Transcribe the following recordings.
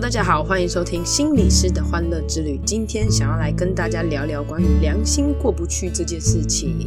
大家好，欢迎收听心理师的欢乐之旅。今天想要来跟大家聊聊关于良心过不去这件事情。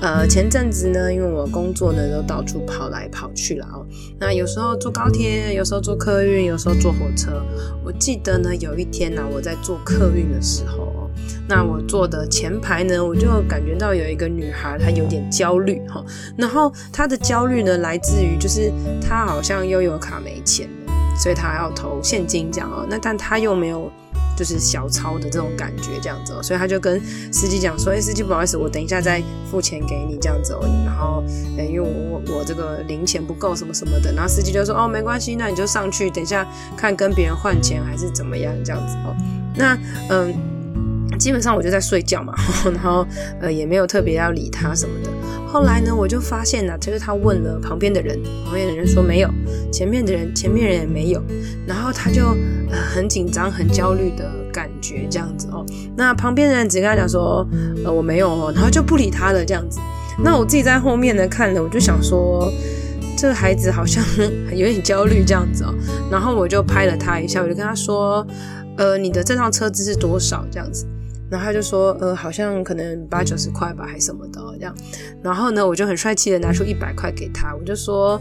呃，前阵子呢，因为我工作呢都到处跑来跑去了哦。那有时候坐高铁，有时候坐客运，有时候坐火车。我记得呢，有一天呢，我在坐客运的时候，那我坐的前排呢，我就感觉到有一个女孩，她有点焦虑哈。然后她的焦虑呢，来自于就是她好像又有卡没钱。所以他要投现金这样哦，那但他又没有就是小钞的这种感觉这样子哦，所以他就跟司机讲说：“哎，司机不好意思，我等一下再付钱给你这样子哦。”然后，哎，因为我我这个零钱不够什么什么的，然后司机就说：“哦，没关系，那你就上去，等一下看跟别人换钱还是怎么样这样子哦。”那嗯，基本上我就在睡觉嘛，然后呃也没有特别要理他什么的。后来呢，我就发现呢，就是他问了旁边的人，旁边的人说没有，前面的人前面人也没有，然后他就很紧张、很焦虑的感觉这样子哦。那旁边的人只跟他讲说，呃我没有哦，然后就不理他了这样子。那我自己在后面呢看了，我就想说，这个孩子好像 有点焦虑这样子哦。然后我就拍了他一下，我就跟他说，呃你的这趟车资是多少这样子。然后他就说，呃，好像可能八九十块吧，还什么的这样。然后呢，我就很帅气的拿出一百块给他，我就说，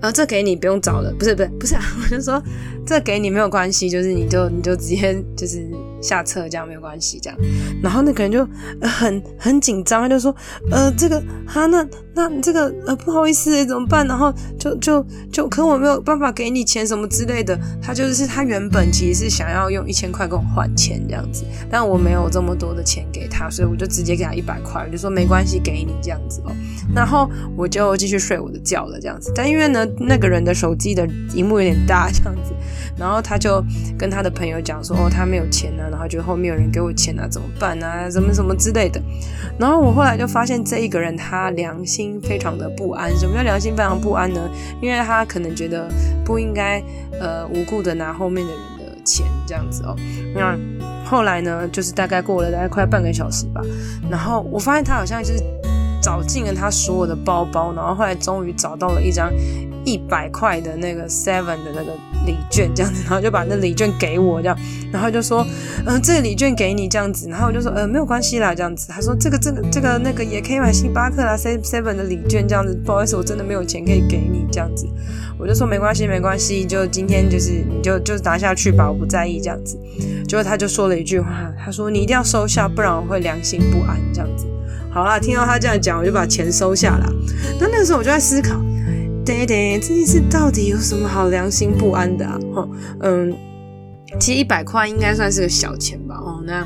呃，这给你不用找了，不是不是不是啊，我就说这给你没有关系，就是你就你就直接就是。下车这样没有关系，这样，然后那个人就很很紧张，他就说，呃，这个哈，那那这个呃不好意思，怎么办？然后就就就，可我没有办法给你钱什么之类的。他就是他原本其实是想要用一千块跟我换钱这样子，但我没有这么多的钱给他，所以我就直接给他一百块，我就说没关系，给你这样子哦。然后我就继续睡我的觉了这样子。但因为呢，那个人的手机的荧幕有点大这样子，然后他就跟他的朋友讲说，哦，他没有钱呢。然后觉得后面有人给我钱啊，怎么办啊？什么什么之类的。然后我后来就发现这一个人他良心非常的不安。什么叫良心非常不安呢？因为他可能觉得不应该呃无故的拿后面的人的钱这样子哦。那后来呢，就是大概过了大概快半个小时吧。然后我发现他好像就是找尽了他所有的包包，然后后来终于找到了一张一百块的那个 Seven 的那个礼券，这样子，然后就把那礼券给我，这样，然后就说，嗯、这个礼券给你这样子，然后我就说，呃，没有关系啦，这样子。他说，这个这个这个那个也可以买星巴克啦，Seven 的礼券这样子，不好意思，我真的没有钱可以给你这样子。我就说没关系没关系，就今天就是你就就拿下去吧，我不在意这样子。结果他就说了一句话，他说你一定要收下，不然我会良心不安这样子。好啦，听到他这样讲，我就把钱收下了。那那个时候我就在思考。对对，这件事到底有什么好良心不安的啊？哈，嗯，其实一百块应该算是个小钱吧。哦，那。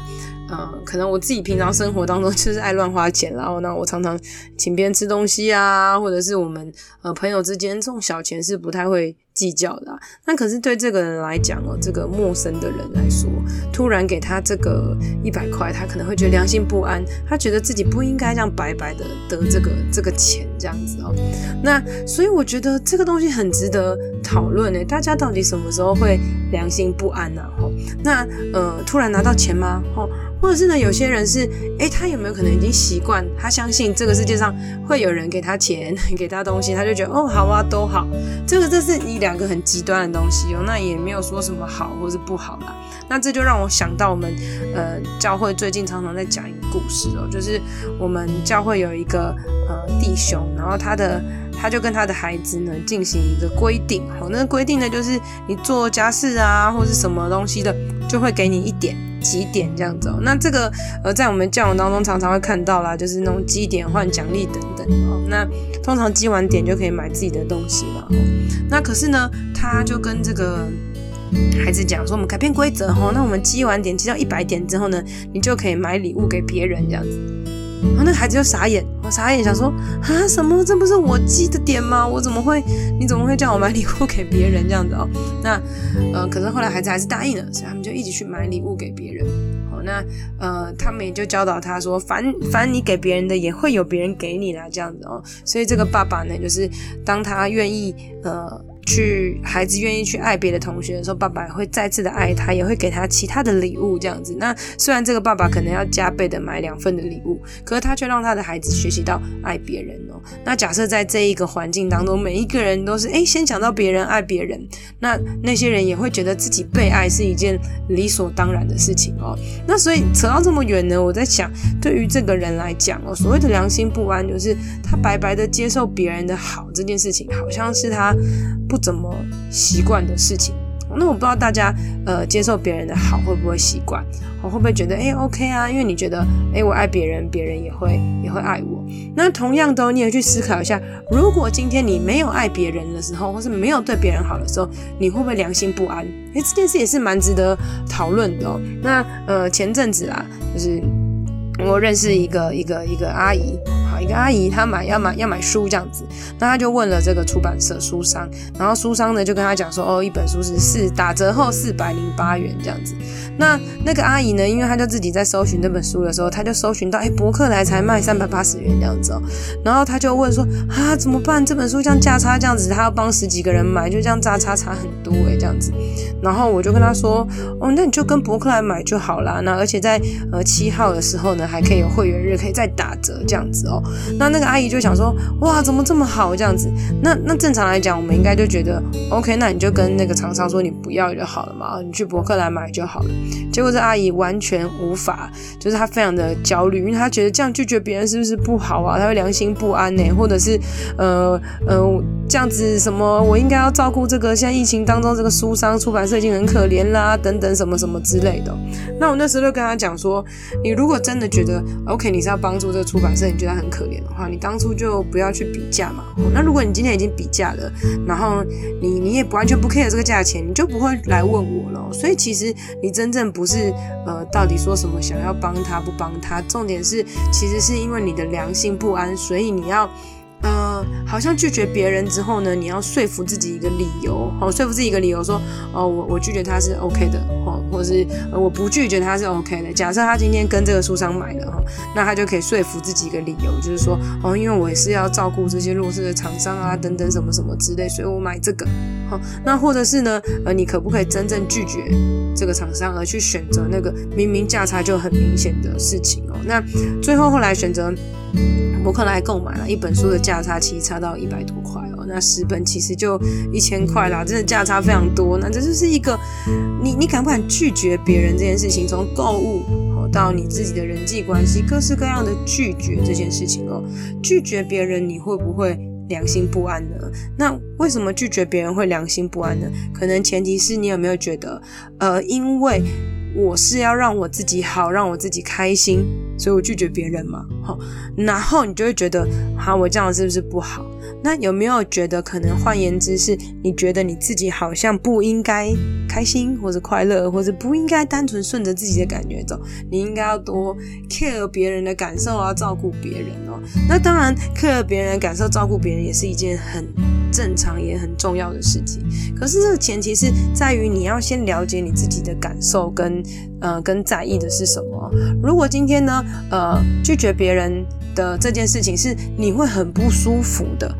呃，可能我自己平常生活当中就是爱乱花钱，然后呢，我常常请别人吃东西啊，或者是我们呃朋友之间这种小钱是不太会计较的。那可是对这个人来讲哦，这个陌生的人来说，突然给他这个一百块，他可能会觉得良心不安，他觉得自己不应该这样白白的得这个这个钱这样子哦。那所以我觉得这个东西很值得讨论呢，大家到底什么时候会良心不安呢？吼，那呃，突然拿到钱吗？吼。或者是呢，有些人是，诶，他有没有可能已经习惯？他相信这个世界上会有人给他钱，给他东西，他就觉得哦，好啊，都好。这个这是你两两个很极端的东西哦，那也没有说什么好或是不好啦。那这就让我想到我们呃教会最近常常在讲一个故事哦，就是我们教会有一个呃弟兄，然后他的他就跟他的孩子呢进行一个规定，好，那个规定呢就是你做家事啊或是什么东西的，就会给你一点。几点这样子哦，那这个呃，在我们教养当中常常会看到啦，就是那种积点换奖励等等哦。那通常积完点就可以买自己的东西嘛。那可是呢，他就跟这个孩子讲说，我们改变规则哈，那我们积完点积到一百点之后呢，你就可以买礼物给别人这样子。然后那个孩子就傻眼，我傻眼想说啊，什么？这不是我记的点吗？我怎么会？你怎么会叫我买礼物给别人这样子哦？那呃，可是后来孩子还是答应了，所以他们就一起去买礼物给别人。哦，那呃，他们也就教导他说，凡凡你给别人的，也会有别人给你啦，这样子哦。所以这个爸爸呢，就是当他愿意呃。去孩子愿意去爱别的同学的时候，爸爸会再次的爱他，也会给他其他的礼物，这样子。那虽然这个爸爸可能要加倍的买两份的礼物，可是他却让他的孩子学习到爱别人哦。那假设在这一个环境当中，每一个人都是诶先想到别人爱别人，那那些人也会觉得自己被爱是一件理所当然的事情哦。那所以扯到这么远呢，我在想，对于这个人来讲哦，所谓的良心不安，就是他白白的接受别人的好这件事情，好像是他不。怎么习惯的事情？那我不知道大家呃接受别人的好会不会习惯？我会不会觉得哎 OK 啊？因为你觉得哎我爱别人，别人也会也会爱我。那同样的，你也去思考一下，如果今天你没有爱别人的时候，或是没有对别人好的时候，你会不会良心不安？哎，这件事也是蛮值得讨论的哦。那呃前阵子啦，就是我认识一个一个一个阿姨。一个阿姨，她买要买要买书这样子，那她就问了这个出版社书商，然后书商呢就跟她讲说，哦，一本书是四打折后四百零八元这样子。那那个阿姨呢，因为她就自己在搜寻这本书的时候，她就搜寻到，哎，博客来才卖三百八十元这样子哦。然后她就问说，啊，怎么办？这本书这样价差这样子，她要帮十几个人买，就这样价差差很多哎，这样子。然后我就跟她说，哦，那你就跟博客来买就好啦。那而且在呃七号的时候呢，还可以有会员日，可以再打折这样子哦。那那个阿姨就想说，哇，怎么这么好这样子？那那正常来讲，我们应该就觉得，OK，那你就跟那个厂商说你不要就好了嘛，你去博客来买就好了。结果这阿姨完全无法，就是她非常的焦虑，因为她觉得这样拒绝别人是不是不好啊？她会良心不安呢，或者是呃呃这样子什么，我应该要照顾这个现在疫情当中这个书商出版社已经很可怜啦，等等什么什么之类的。那我那时候就跟她讲说，你如果真的觉得 OK，你是要帮助这个出版社，你觉得很可可怜的话。你当初就不要去比价嘛。那如果你今天已经比价了，然后你你也不完全不 care 这个价钱，你就不会来问我了。所以其实你真正不是呃，到底说什么想要帮他不帮他，重点是其实是因为你的良心不安，所以你要。呃，好像拒绝别人之后呢，你要说服自己一个理由，哦，说服自己一个理由说，哦，我我拒绝他是 OK 的，哦，或是呃我不拒绝他是 OK 的。假设他今天跟这个书商买了，哈，那他就可以说服自己一个理由，就是说，哦，因为我也是要照顾这些弱势的厂商啊，等等什么什么之类，所以我买这个，好，那或者是呢，呃，你可不可以真正拒绝这个厂商，而去选择那个明明价差就很明显的事情哦？那最后后来选择。博客来购买了一本书的价差，其实差到一百多块哦。那十本其实就一千块啦，真的价差非常多。那这就是一个你你敢不敢拒绝别人这件事情，从购物哦到你自己的人际关系，各式各样的拒绝这件事情哦。拒绝别人你会不会良心不安呢？那为什么拒绝别人会良心不安呢？可能前提是你有没有觉得，呃，因为。我是要让我自己好，让我自己开心，所以我拒绝别人嘛，好，然后你就会觉得，好，我这样是不是不好？那有没有觉得可能换言之是，你觉得你自己好像不应该开心或者快乐，或者不应该单纯顺着自己的感觉走？你应该要多 care 别人的感受啊，照顾别人哦。那当然，care 别人的感受，照顾别人也是一件很正常也很重要的事情。可是这个前提是在于你要先了解你自己的感受跟呃跟在意的是什么。如果今天呢，呃，拒绝别人的这件事情是你会很不舒服的。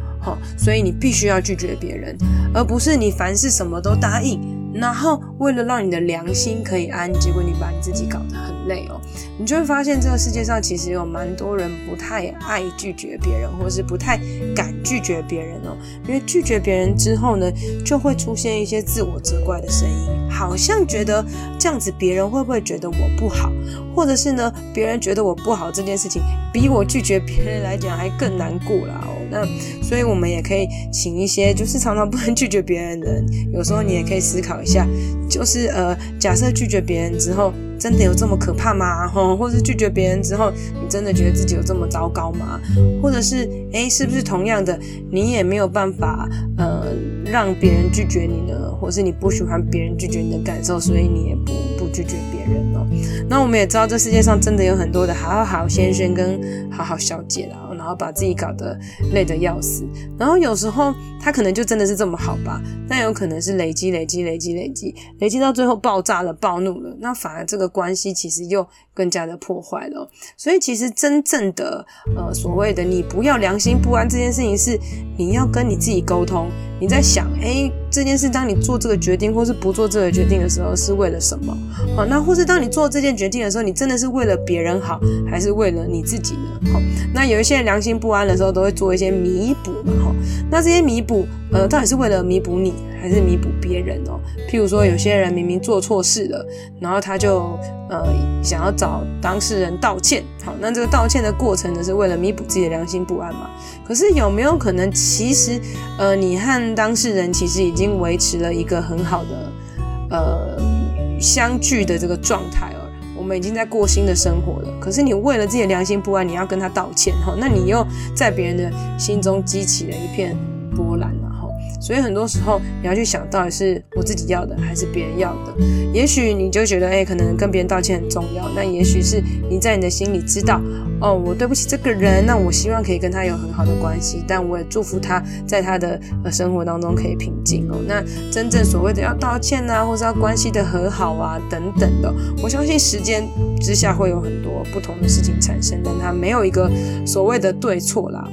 所以你必须要拒绝别人，而不是你凡事什么都答应，然后为了让你的良心可以安，结果你把你自己搞得很累哦。你就会发现这个世界上其实有蛮多人不太爱拒绝别人，或是不太敢拒绝别人哦。因为拒绝别人之后呢，就会出现一些自我责怪的声音，好像觉得这样子别人会不会觉得我不好，或者是呢，别人觉得我不好这件事情比我拒绝别人来讲还更难过啦哦。那所以我们也可以请一些就是常常不能拒绝别人的人，有时候你也可以思考一下，就是呃，假设拒绝别人之后。真的有这么可怕吗？吼，或者拒绝别人之后，你真的觉得自己有这么糟糕吗？或者是，诶，是不是同样的，你也没有办法，呃，让别人拒绝你呢？或是你不喜欢别人拒绝你的感受，所以你也不不拒绝别人哦。那我们也知道，这世界上真的有很多的好好先生跟好好小姐啦。后把自己搞得累得要死。然后有时候他可能就真的是这么好吧，但有可能是累积、累积、累积、累积，累积到最后爆炸了、暴怒了，那反而这个关系其实又更加的破坏了。所以其实真正的呃所谓的你不要良心不安这件事情，是你要跟你自己沟通。你在想，诶，这件事当你做这个决定，或是不做这个决定的时候，是为了什么？好，那或是当你做这件决定的时候，你真的是为了别人好，还是为了你自己呢？好，那有一些人心不安的时候，都会做一些弥补嘛，哈。那这些弥补，呃，到底是为了弥补你，还是弥补别人哦？譬如说，有些人明明做错事了，然后他就呃想要找当事人道歉，好，那这个道歉的过程呢，是为了弥补自己的良心不安嘛？可是有没有可能，其实呃，你和当事人其实已经维持了一个很好的呃相聚的这个状态哦？我们已经在过新的生活了，可是你为了自己的良心不安，你要跟他道歉哈，那你又在别人的心中激起了一片波澜。所以很多时候你要去想到底是我自己要的还是别人要的。也许你就觉得，哎，可能跟别人道歉很重要。那也许是你在你的心里知道，哦，我对不起这个人，那我希望可以跟他有很好的关系，但我也祝福他在他的呃生活当中可以平静哦。那真正所谓的要道歉啊，或者要关系的和好啊等等的，我相信时间之下会有很多不同的事情产生，但它没有一个所谓的对错啦。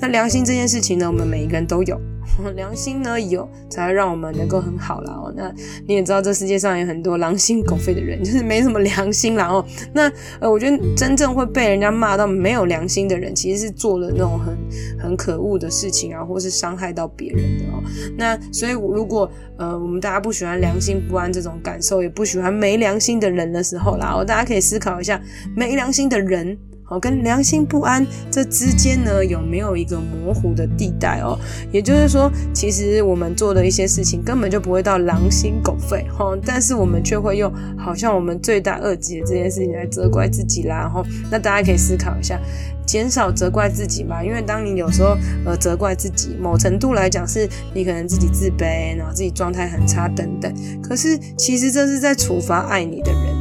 那良心这件事情呢，我们每一个人都有。良心呢有，才会让我们能够很好啦哦。那你也知道，这世界上有很多狼心狗肺的人，就是没什么良心啦哦。那呃，我觉得真正会被人家骂到没有良心的人，其实是做了那种很很可恶的事情啊，或是伤害到别人的哦。那所以，如果呃我们大家不喜欢良心不安这种感受，也不喜欢没良心的人的时候啦，哦，大家可以思考一下，没良心的人。哦，跟良心不安这之间呢，有没有一个模糊的地带哦？也就是说，其实我们做的一些事情根本就不会到狼心狗肺哈，但是我们却会用好像我们罪大恶极的这件事情来责怪自己啦。哈，那大家可以思考一下，减少责怪自己嘛，因为当你有时候呃责怪自己，某程度来讲是你可能自己自卑，然后自己状态很差等等。可是其实这是在处罚爱你的人。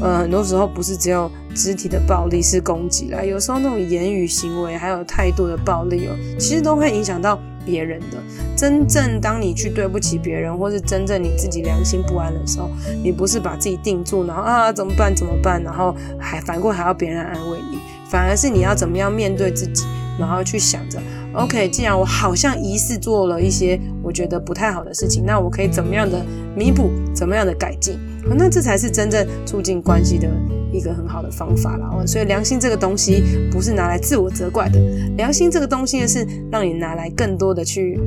呃，很多时候不是只有肢体的暴力是攻击啦，有时候那种言语行为还有态度的暴力哦，其实都会影响到别人的。真正当你去对不起别人，或是真正你自己良心不安的时候，你不是把自己定住，然后啊怎么办怎么办，然后还反过还要别人安慰你，反而是你要怎么样面对自己，然后去想着，OK，既然我好像疑似做了一些我觉得不太好的事情，那我可以怎么样的弥补，怎么样的改进？那这才是真正促进关系的一个很好的方法了。所以良心这个东西不是拿来自我责怪的，良心这个东西呢是让你拿来更多的去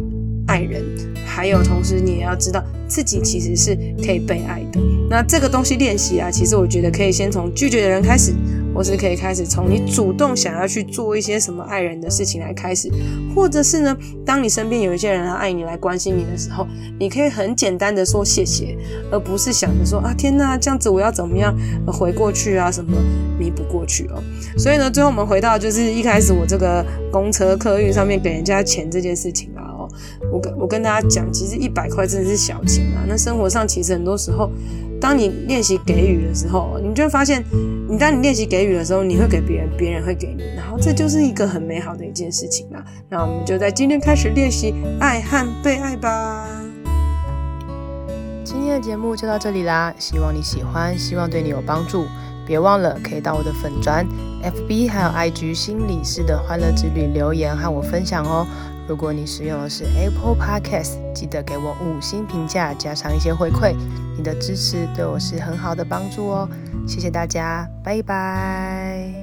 爱人，还有同时你也要知道自己其实是可以被爱的。那这个东西练习啊，其实我觉得可以先从拒绝的人开始。或是可以开始从你主动想要去做一些什么爱人的事情来开始，或者是呢，当你身边有一些人来爱你、来关心你的时候，你可以很简单的说谢谢，而不是想着说啊天哪，这样子我要怎么样回过去啊，什么弥补过去哦。所以呢，最后我们回到就是一开始我这个公车客运上面给人家钱这件事情啊哦，我跟我跟大家讲，其实一百块真的是小钱啊，那生活上其实很多时候。当你练习给予的时候，你就会发现，你当你练习给予的时候，你会给别人，别人会给你，然后这就是一个很美好的一件事情啦。那我们就在今天开始练习爱和被爱吧。今天的节目就到这里啦，希望你喜欢，希望对你有帮助。别忘了可以到我的粉专、FB 还有 IG 心理师的欢乐之旅留言和我分享哦。如果你使用的是 Apple Podcast，记得给我五星评价，加上一些回馈。你的支持对我是很好的帮助哦，谢谢大家，拜拜。